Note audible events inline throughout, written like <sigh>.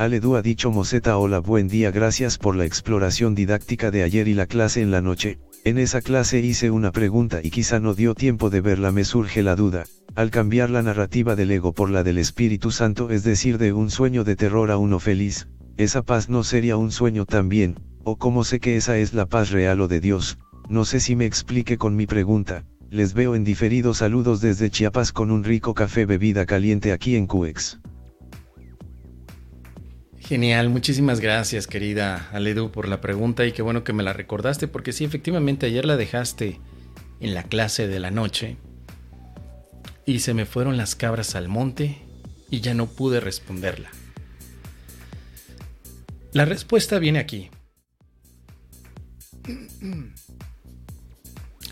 Aledu ha dicho Moseta hola buen día gracias por la exploración didáctica de ayer y la clase en la noche, en esa clase hice una pregunta y quizá no dio tiempo de verla me surge la duda, al cambiar la narrativa del ego por la del Espíritu Santo es decir de un sueño de terror a uno feliz, esa paz no sería un sueño también, o cómo sé que esa es la paz real o de Dios, no sé si me explique con mi pregunta, les veo en diferido saludos desde Chiapas con un rico café bebida caliente aquí en CUEX. Genial, muchísimas gracias querida Aledu por la pregunta y qué bueno que me la recordaste porque sí, efectivamente ayer la dejaste en la clase de la noche y se me fueron las cabras al monte y ya no pude responderla. La respuesta viene aquí.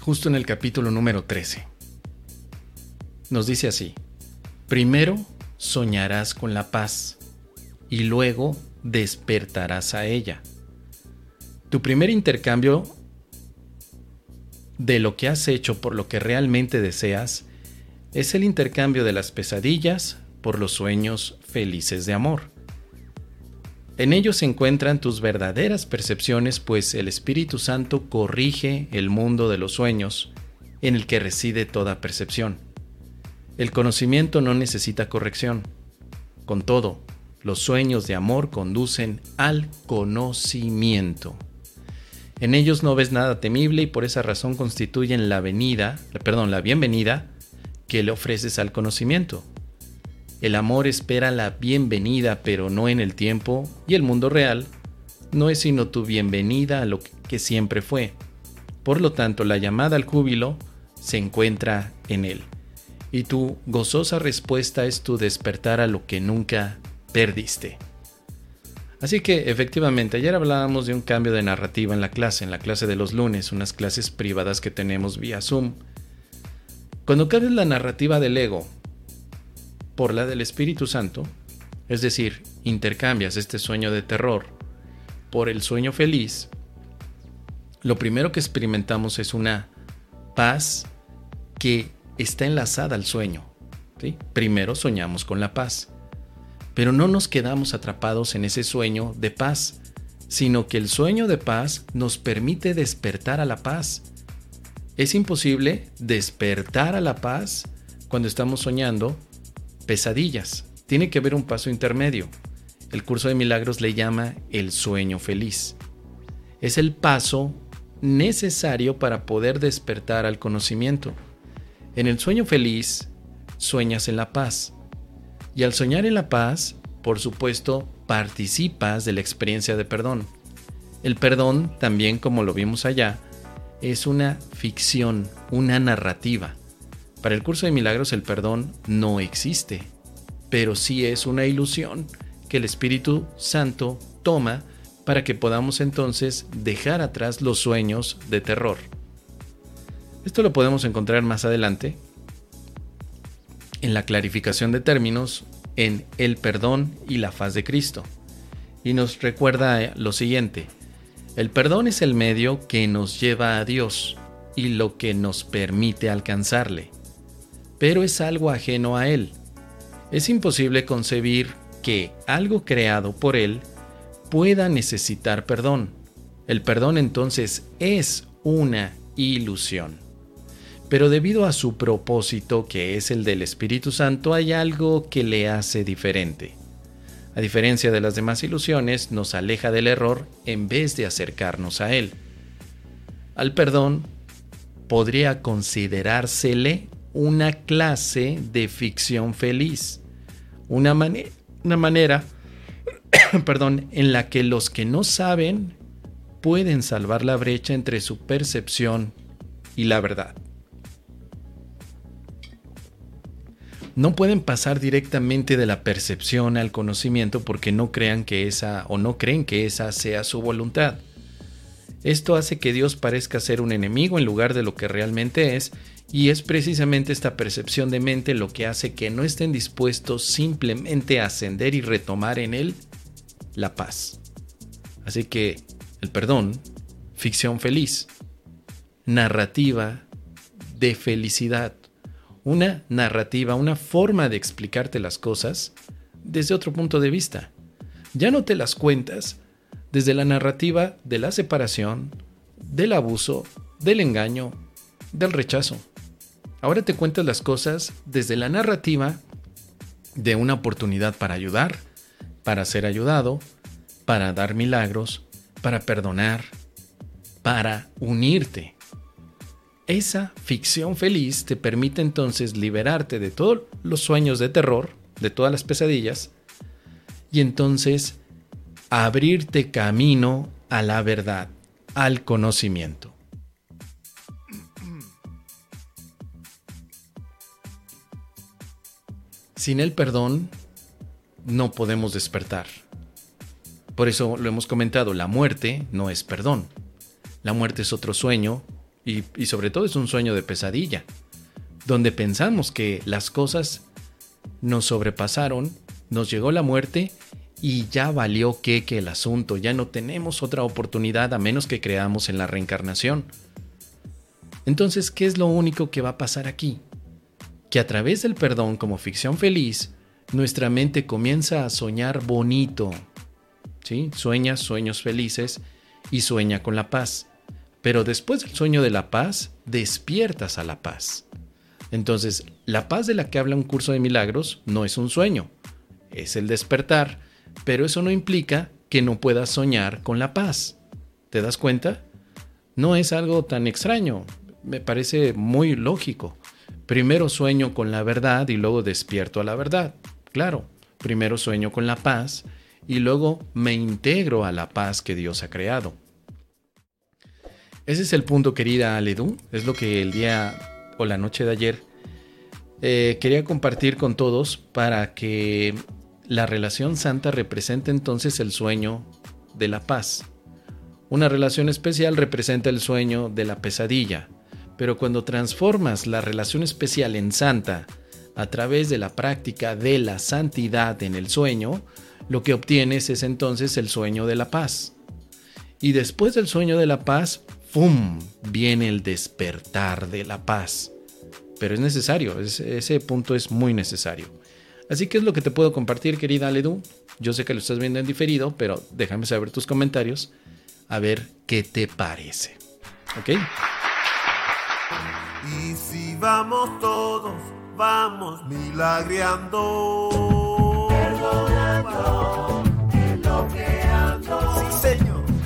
Justo en el capítulo número 13. Nos dice así, primero soñarás con la paz y luego despertarás a ella. Tu primer intercambio de lo que has hecho por lo que realmente deseas es el intercambio de las pesadillas por los sueños felices de amor. En ellos se encuentran tus verdaderas percepciones, pues el Espíritu Santo corrige el mundo de los sueños en el que reside toda percepción. El conocimiento no necesita corrección. Con todo, los sueños de amor conducen al conocimiento. En ellos no ves nada temible y por esa razón constituyen la venida, perdón, la bienvenida que le ofreces al conocimiento. El amor espera la bienvenida, pero no en el tiempo, y el mundo real no es sino tu bienvenida a lo que siempre fue. Por lo tanto, la llamada al júbilo se encuentra en él. Y tu gozosa respuesta es tu despertar a lo que nunca perdiste. Así que efectivamente, ayer hablábamos de un cambio de narrativa en la clase, en la clase de los lunes, unas clases privadas que tenemos vía Zoom. Cuando cambias la narrativa del ego por la del Espíritu Santo, es decir, intercambias este sueño de terror por el sueño feliz, lo primero que experimentamos es una paz que está enlazada al sueño. Primero soñamos con la paz. Pero no nos quedamos atrapados en ese sueño de paz, sino que el sueño de paz nos permite despertar a la paz. Es imposible despertar a la paz cuando estamos soñando pesadillas. Tiene que haber un paso intermedio. El curso de milagros le llama el sueño feliz. Es el paso necesario para poder despertar al conocimiento. En el sueño feliz, sueñas en la paz. Y al soñar en la paz, por supuesto, participas de la experiencia de perdón. El perdón, también como lo vimos allá, es una ficción, una narrativa. Para el curso de milagros el perdón no existe, pero sí es una ilusión que el Espíritu Santo toma para que podamos entonces dejar atrás los sueños de terror. Esto lo podemos encontrar más adelante en la clarificación de términos en el perdón y la faz de Cristo. Y nos recuerda lo siguiente, el perdón es el medio que nos lleva a Dios y lo que nos permite alcanzarle, pero es algo ajeno a Él. Es imposible concebir que algo creado por Él pueda necesitar perdón. El perdón entonces es una ilusión. Pero debido a su propósito, que es el del Espíritu Santo, hay algo que le hace diferente. A diferencia de las demás ilusiones, nos aleja del error en vez de acercarnos a él. Al perdón podría considerársele una clase de ficción feliz, una, una manera <coughs> perdón, en la que los que no saben pueden salvar la brecha entre su percepción y la verdad. no pueden pasar directamente de la percepción al conocimiento porque no crean que esa o no creen que esa sea su voluntad. Esto hace que Dios parezca ser un enemigo en lugar de lo que realmente es, y es precisamente esta percepción de mente lo que hace que no estén dispuestos simplemente a ascender y retomar en él la paz. Así que el perdón, ficción feliz, narrativa de felicidad, una narrativa, una forma de explicarte las cosas desde otro punto de vista. Ya no te las cuentas desde la narrativa de la separación, del abuso, del engaño, del rechazo. Ahora te cuentas las cosas desde la narrativa de una oportunidad para ayudar, para ser ayudado, para dar milagros, para perdonar, para unirte. Esa ficción feliz te permite entonces liberarte de todos los sueños de terror, de todas las pesadillas, y entonces abrirte camino a la verdad, al conocimiento. Sin el perdón no podemos despertar. Por eso lo hemos comentado, la muerte no es perdón. La muerte es otro sueño y, sobre todo es un sueño de pesadilla, donde pensamos que las cosas nos sobrepasaron, nos llegó la muerte y ya valió que que el asunto, ya no tenemos otra oportunidad a menos que creamos en la reencarnación. Entonces, ¿qué es lo único que va a pasar aquí? Que a través del perdón como ficción feliz, nuestra mente comienza a soñar bonito. ¿Sí? Sueña sueños felices y sueña con la paz. Pero después del sueño de la paz, despiertas a la paz. Entonces, la paz de la que habla un curso de milagros no es un sueño, es el despertar, pero eso no implica que no puedas soñar con la paz. ¿Te das cuenta? No es algo tan extraño, me parece muy lógico. Primero sueño con la verdad y luego despierto a la verdad. Claro, primero sueño con la paz y luego me integro a la paz que Dios ha creado. Ese es el punto, querida Aledu. Es lo que el día o la noche de ayer eh, quería compartir con todos para que la relación santa represente entonces el sueño de la paz. Una relación especial representa el sueño de la pesadilla, pero cuando transformas la relación especial en santa a través de la práctica de la santidad en el sueño, lo que obtienes es entonces el sueño de la paz. Y después del sueño de la paz, ¡fum! viene el despertar de la paz. Pero es necesario, ese punto es muy necesario. Así que es lo que te puedo compartir, querida Aledu. Yo sé que lo estás viendo en diferido, pero déjame saber tus comentarios, a ver qué te parece. ¿Ok? Y si vamos todos, vamos milagreando.